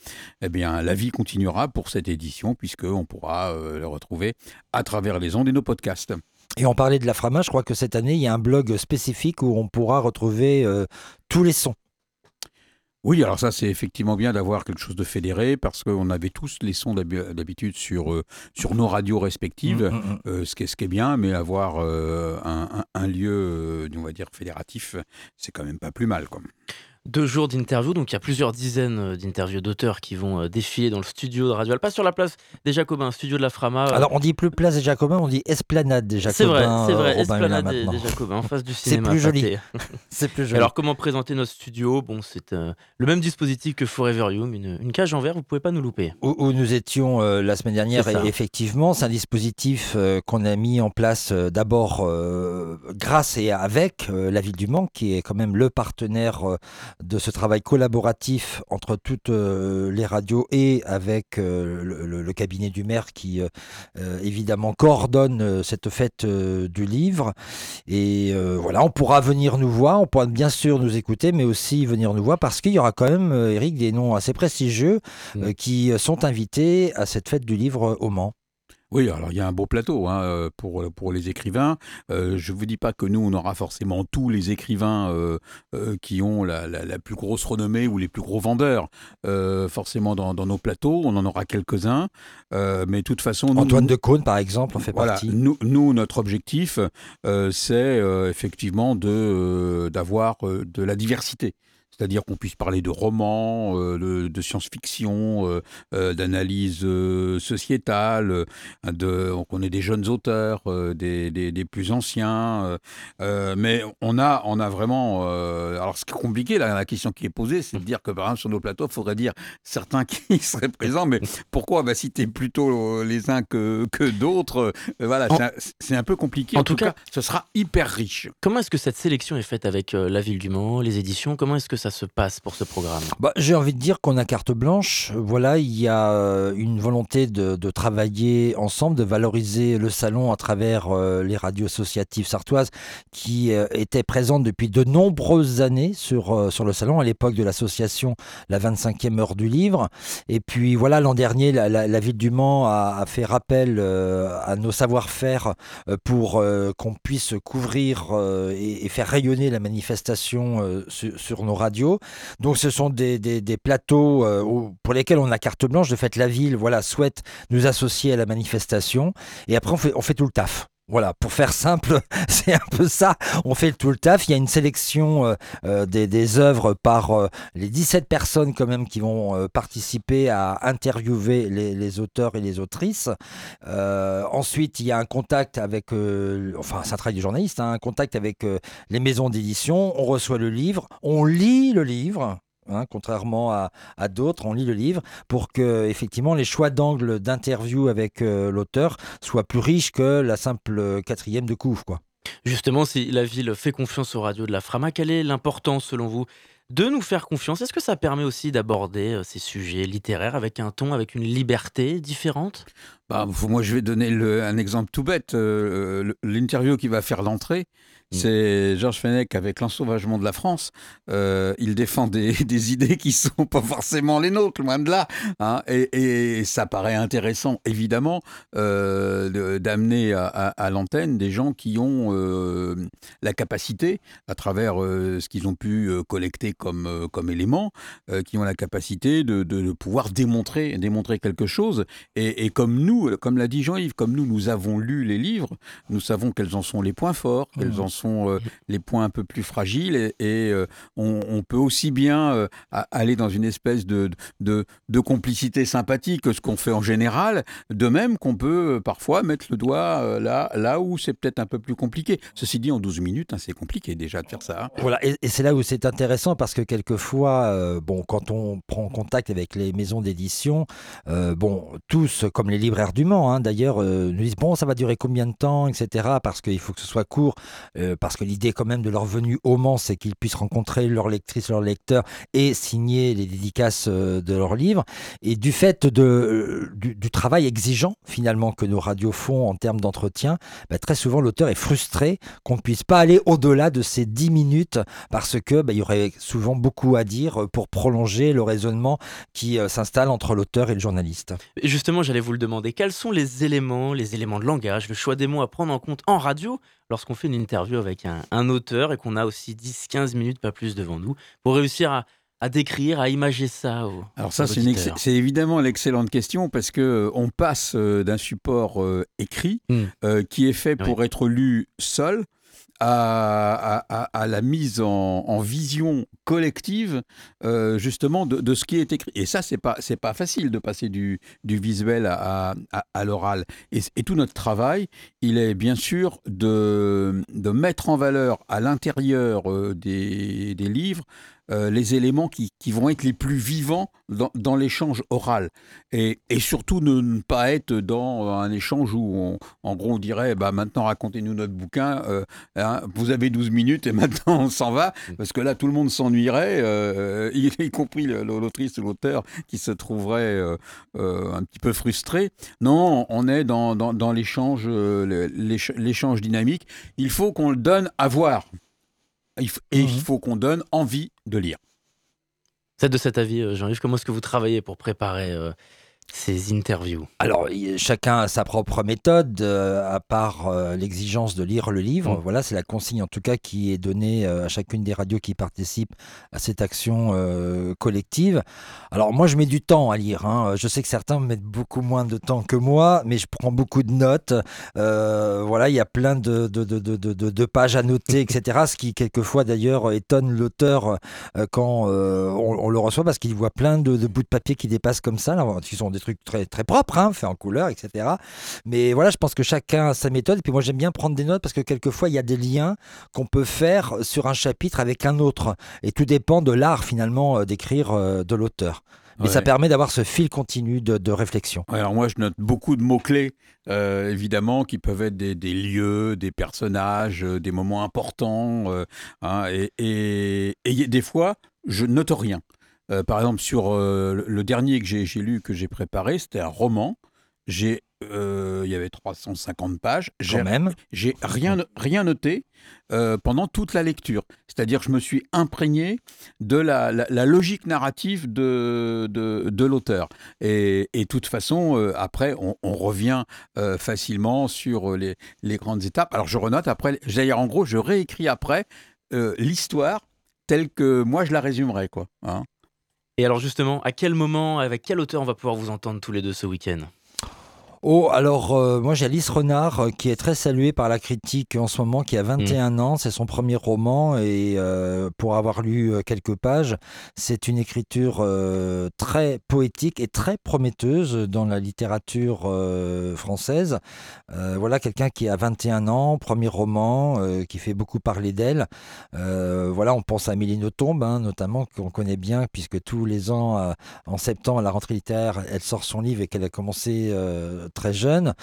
eh bien, la vie continuera pour cette édition, puisqu'on pourra euh, le retrouver à travers les ondes et nos podcasts. Et on parlait de la Frama, je crois que cette année, il y a un blog spécifique où on pourra retrouver tous les sons oui, alors ça c'est effectivement bien d'avoir quelque chose de fédéré parce qu'on avait tous les sons d'habitude sur, euh, sur nos radios respectives, mmh, mmh, mmh. Euh, ce, qui est, ce qui est bien, mais avoir euh, un, un, lieu, on va dire, fédératif, c'est quand même pas plus mal. Quoi deux jours d'interviews. Donc il y a plusieurs dizaines euh, d'interviews d'auteurs qui vont euh, défiler dans le studio de Radio Alpa sur la place des Jacobins, studio de la Frama. Euh. Alors on dit plus place des Jacobins, on dit esplanade des Jacobins. C'est vrai, c'est vrai, esplanade des, Jacobins en face du cinéma. C'est plus joli. c'est plus joli. Alors comment présenter notre studio? Bon, c'est le même dispositif que Forever Young, une, cage en verre, vous pouvez pas nous louper. Où, nous étions la semaine dernière, et effectivement, c'est un dispositif qu'on a mis en place d'abord grâce et avec la ville du Mans, qui est quand même le partenaire de ce travail collaboratif entre toutes euh, les radios et avec euh, le, cabinet du maire qui euh, évidemment coordonne cette fête du livre. Et voilà, on pourra venir nous voir, on pourra bien sûr nous écouter, mais aussi venir nous voir parce qu'il y aura quand même, Eric, des noms assez prestigieux mmh. qui sont invités à cette fête du livre au Mans. Oui, alors il y a un beau plateau hein, euh, pour, pour les écrivains. Euh, je ne vous dis pas que nous, on aura forcément tous les écrivains euh, qui ont la, la, plus grosse renommée ou les plus gros vendeurs forcément dans, dans, nos plateaux. On en aura quelques-uns. mais de toute façon... Antoine de Caunes, par exemple, en fait voilà, partie. Nous, nous, notre objectif, c'est effectivement d'avoir de la diversité c'est-à-dire qu'on puisse parler de romans, euh, de, science-fiction, euh, euh, d'analyse sociétale, de, qu'on ait des jeunes auteurs, des, des, plus anciens, mais on a, on a vraiment... alors ce qui est compliqué, là, la question qui est posée, c'est de dire que par exemple sur nos plateaux, il faudrait dire certains qui seraient présents, mais pourquoi va citer plutôt les uns que, que d'autres Voilà, c'est un, peu compliqué. En, tout, cas, cas, ce sera hyper riche. Comment est-ce que cette sélection est faite avec la Ville du Mans, les éditions? Comment est-ce que ça se passe pour ce programme? Bah, J'ai envie de dire qu'on a carte blanche. Voilà, il y a euh, une volonté de, travailler ensemble, de valoriser le salon à travers euh, les radios associatives sartoises qui euh, étaient présentes depuis de nombreuses années sur, sur le salon, à l'époque de l'association La 25e heure du livre. Et puis voilà, l'an dernier, la, ville du Mans a, fait rappel à nos savoir-faire pour qu'on puisse couvrir et, faire rayonner la manifestation sur nos radios. Donc ce sont des, plateaux euh, pour lesquels on a carte blanche. De fait, la ville voilà, souhaite nous associer à la manifestation. Et après, on fait, on fait tout le taf. Voilà, pour faire simple, c'est un peu ça. On fait tout le taf. Il y a une sélection euh, euh, des, œuvres par les 17 personnes quand même qui vont participer à interviewer les, auteurs et les autrices. ensuite, il y a un contact avec, enfin, c'est un travail du journaliste, hein, un contact avec les maisons d'édition. On reçoit le livre, on lit le livre. Hein, contrairement à, d'autres, on lit le livre pour que effectivement les choix d'angle d'interview avec euh, l'auteur soient plus riches que la simple quatrième de couvre. Quoi. Justement, si la ville fait confiance aux radios de la Frama, quelle est l'importance selon vous de nous faire confiance? Est-ce que ça permet aussi d'aborder euh, ces sujets littéraires avec un ton, avec une liberté différente? Bah, Moi, je vais donner un exemple tout bête. Euh, l'interview qui va faire l'entrée. C'est Georges Fenech avec l'ensauvagement de la France. Euh, il défend des, idées qui sont pas forcément les nôtres, loin de là. Hein. Et, ça paraît intéressant, évidemment, euh, d'amener à, l'antenne des gens qui ont euh, la capacité, à travers ce qu'ils ont pu collecter comme, comme éléments, qui ont la capacité de, pouvoir démontrer, démontrer quelque chose. Et, comme nous comme l'a dit Jean-Yves, comme nous, nous avons lu les livres, nous savons quels en sont les points forts, quels mmh. en sont les points un peu plus fragiles, et, on, peut aussi bien aller dans une espèce de, de, de complicité sympathique que ce qu'on fait en général, de même qu'on peut parfois mettre le doigt là, là où c'est peut-être un peu plus compliqué. Ceci dit, en 12 minutes, hein, c'est compliqué déjà de faire ça. Hein. Voilà, et, c'est là où c'est intéressant parce que quelquefois, bon, quand on prend contact avec les maisons d'édition, bon, tous, comme les libraires du Mans, hein, d'ailleurs, nous disent bon, ça va durer combien de temps, etc. Parce qu'il faut que ce soit court, parce que l'idée quand même de leur venue au Mans, c'est qu'ils puissent rencontrer leurs lectrices, leurs lecteurs et signer les dédicaces de leurs livres. Et du fait de, du, travail exigeant finalement que nos radios font en termes d'entretien, bah, très souvent l'auteur est frustré qu'on ne puisse pas aller au-delà de ces 10 minutes parce que bah, il y aurait souvent beaucoup à dire pour prolonger le raisonnement qui s'installe entre l'auteur et le journaliste. Justement, j'allais vous le demander, quels sont les éléments, les éléments de langage, le choix des mots à prendre en compte en radio lorsqu'on fait une interview avec un, auteur et qu'on a aussi 10-15 minutes, pas plus devant nous, pour réussir à, décrire, à imager ça Alors ça, c'est évidemment l'excellente question parce que euh, on passe euh, d'un support euh, écrit mmh. qui est fait pour être lu seul à, la mise en, vision collective euh, justement de, ce qui est écrit. Et ça, c'est pas pas facile de passer du, visuel à, l'oral. Et, tout notre travail, il est bien sûr de, mettre en valeur à l'intérieur euh, des livres euh, les éléments qui, vont être les plus vivants dans, l'échange oral. Et, surtout ne, pas être dans un échange où, en gros, on dirait bah, maintenant racontez-nous notre bouquin, euh, hein, vous avez 12 minutes et maintenant on s'en va, mm. parce que là tout le monde s'ennuierait, euh, y, compris l'autrice ou l'auteur qui se trouverait un petit peu frustré. Non, on est dans, dans l'échange dynamique. Il faut qu'on le donne à voir et il mhm. faut qu'on donne envie de lire. C'est de cet avis, euh, Jean-Yves, comment est-ce que vous travaillez pour préparer euh, ces interviews Alors, chacun a sa propre méthode, euh, à part euh, l'exigence de lire le livre. Mm. Voilà, c'est la consigne en tout cas qui est donnée euh, à chacune des radios qui participent à cette action collective. Alors, moi, je mets du temps à lire. Hein. Je sais que certains mettent beaucoup moins de temps que moi, mais je prends beaucoup de notes. voilà, il y a plein de, de, de, de, pages à noter, etc. Ce qui, quelquefois, d'ailleurs, étonne l'auteur quand on, le reçoit parce qu'il voit plein de, bouts de papier qui dépassent comme ça, là, qui sont des trucs très, très propres, hein, fait en couleur, etc. Mais voilà, je pense que chacun a sa méthode. Et puis moi, j'aime bien prendre des notes parce que quelquefois, il y a des liens qu'on peut faire sur un chapitre avec un autre. Et tout dépend de l'art, finalement, euh, d'écrire euh, de l'auteur. Mais ça permet d'avoir ce fil continu de, réflexion. alors moi, je note beaucoup de mots-clés, euh, évidemment, qui peuvent être des, lieux, des personnages, des moments importants. Hein, et, et, et, des fois, je note rien. Euh, par exemple, sur euh, le dernier que j'ai lu, que j'ai préparé, c'était un roman. J'ai, euh, il y avait 350 pages. J'ai même. J'ai rien, rien noté pendant toute la lecture. C'est-à-dire, je me suis imprégné de la, logique narrative de, de, l'auteur. Et, de toute façon, après, on, revient facilement sur les, les, grandes étapes. Alors, je renote après. D'ailleurs, en gros, je réécris après l'histoire telle que moi je la résumerai, quoi. Hein. Et alors justement, à quel moment, avec quel auteur on va pouvoir vous entendre tous les deux ce week-end? Oh, alors euh, moi j'ai Alice Renard euh, qui est très saluée par la critique en ce moment, qui a 21 mm. ans, c'est son premier roman et euh, pour avoir lu quelques pages, c'est une écriture très poétique et très prometteuse dans la littérature française. voilà quelqu'un qui a 21 ans, premier roman, qui fait beaucoup parler d'elle. voilà, on pense à Amélie Nothomb, hein, notamment, qu'on connaît bien puisque tous les ans, en septembre, à la rentrée littéraire, elle sort son livre et qu'elle a commencé très jeune.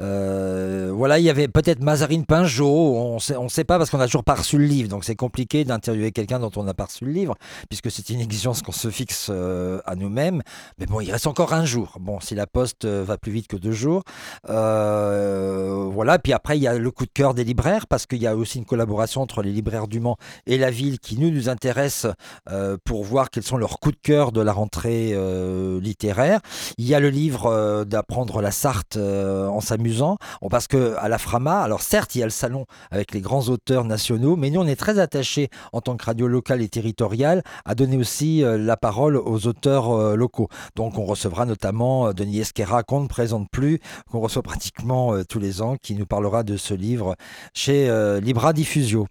Euh, voilà, il y avait peut-être Mazarine Pinjot, on sait, ne sait pas parce qu'on n'a toujours pas reçu le livre, donc c'est compliqué d'interviewer quelqu'un dont on n'a pas reçu le livre, puisque c'est une exigence qu'on se fixe euh, à nous-mêmes. Mais bon, il reste encore un jour. Bon, si la poste euh, va plus vite que deux jours. voilà, puis après, il y a le coup de cœur des libraires, parce qu'il y a aussi une collaboration entre les libraires du Mans et la ville qui nous, nous intéresse pour voir quels sont leurs coups de cœur de la rentrée littéraire. Il y a le livre d'apprendre la salle Sarthe en s'amusant, parce que à la Frama, alors certes, il y a le salon avec les grands auteurs nationaux, mais nous, on est très attachés en tant que radio locale et territoriale à donner aussi la parole aux auteurs locaux. Donc, on recevra notamment Denis Esquera, qu'on ne présente plus, qu'on reçoit pratiquement tous les ans, qui nous parlera de ce livre chez Libra Diffusio.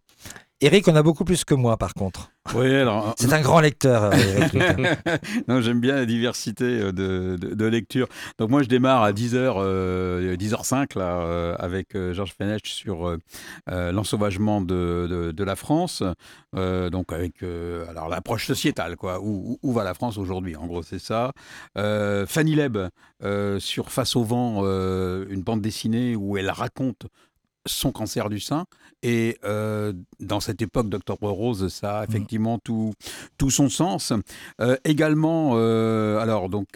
Eric on a beaucoup plus que moi, par contre. Oui, alors. C'est un grand lecteur, Eric. non, j'aime bien la diversité euh, de, de, lecture. Donc, moi, je démarre à 10h, 10h05, là, euh, avec euh, Georges Fenech sur l'ensauvagement de, de, la France. donc, avec alors l'approche sociétale, quoi. Où, où, va la France aujourd'hui? En gros, c'est ça. Fanny Leb sur Face au vent, une bande dessinée où elle raconte son cancer du sein. Et euh, dans cette époque d'Octobre Rose, ça a mmh. effectivement tout, tout son sens. Euh, également, euh, alors, donc,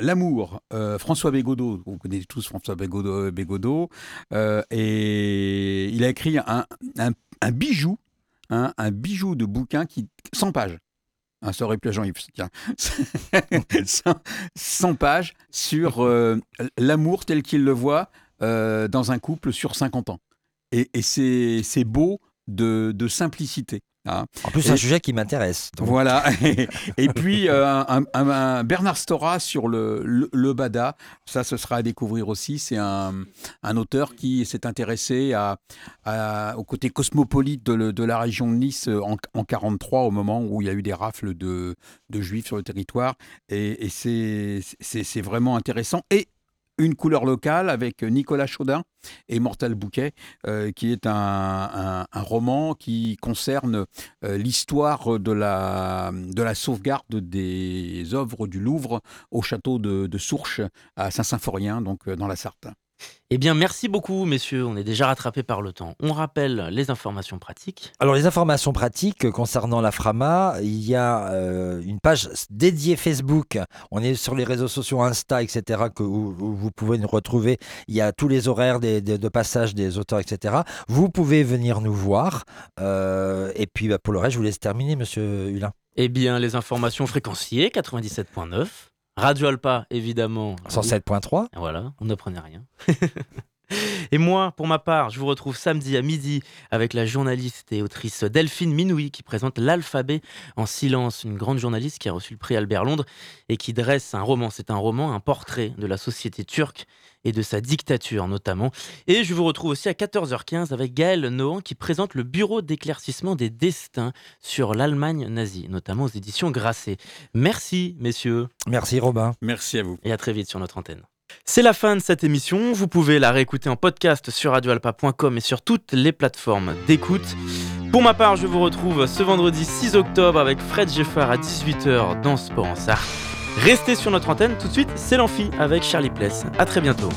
L'amour, François Bégodeau, vous connaissez tous François Bégodeau, et il a écrit un, un, bijou, hein, un bijou de bouquin qui 100 pages. Ah, ça aurait pu à Jean-Yves, tiens. 100 pages sur l'amour tel qu'il le voit, euh, dans un couple sur 50 ans. Et, c'est beau de, simplicité. Hein. En plus, c'est un sujet qui m'intéresse. Voilà. et, puis, euh, un, Bernard Stora sur le, le, Bada. Ça, ce sera à découvrir aussi. C'est un, auteur qui s'est intéressé à, au côté cosmopolite de, la région de Nice en, 1943, au moment où il y a eu des rafles de, juifs sur le territoire. Et, et c'est vraiment intéressant. Et une couleur locale avec Nicolas Chaudin et Mortal Bouquet, euh, qui est un, roman qui concerne euh, l'histoire de la, de la sauvegarde des œuvres du Louvre au château de, de Sourches à Saint-Symphorien, donc euh, dans la Sarthe. Eh bien, merci beaucoup, messieurs. On est déjà rattrapés par le temps. On rappelle les informations pratiques. Alors, les informations pratiques concernant la Frama, il y a euh, une page dédiée Facebook. On est sur les réseaux sociaux Insta, etc., que où, vous pouvez nous retrouver. Il y a tous les horaires de passage des auteurs, etc. Vous pouvez venir nous voir. Euh, et puis, bah, pour le reste, je vous laisse terminer, monsieur Hulin. Eh bien, les informations fréquenciées, 97.9. Radio Alpa, évidemment. 107.3. Voilà, on n'apprenait rien. Et moi, pour ma part, je vous retrouve samedi à midi avec la journaliste et autrice Delphine Minoui qui présente L'alphabet en silence, une grande journaliste qui a reçu le prix Albert Londres et qui dresse un roman. C'est un roman, un portrait de la société turque et de sa dictature notamment. Et je vous retrouve aussi à 14h15 avec Gaël Nohan qui présente le bureau d'éclaircissement des destins sur l'Allemagne nazie, notamment aux éditions Grasset. Merci messieurs. Merci Robin. Merci à vous. Et à très vite sur notre antenne. C'est la fin de cette émission. Vous pouvez la réécouter en podcast sur radioalpa.com et sur toutes les plateformes d'écoute. Pour ma part, je vous retrouve ce vendredi 6 octobre avec Fred Geffard à 18h dans Sport en Sarthe. Restez sur notre antenne, tout de suite, c'est l'amphi avec Charlie Pless. A très bientôt.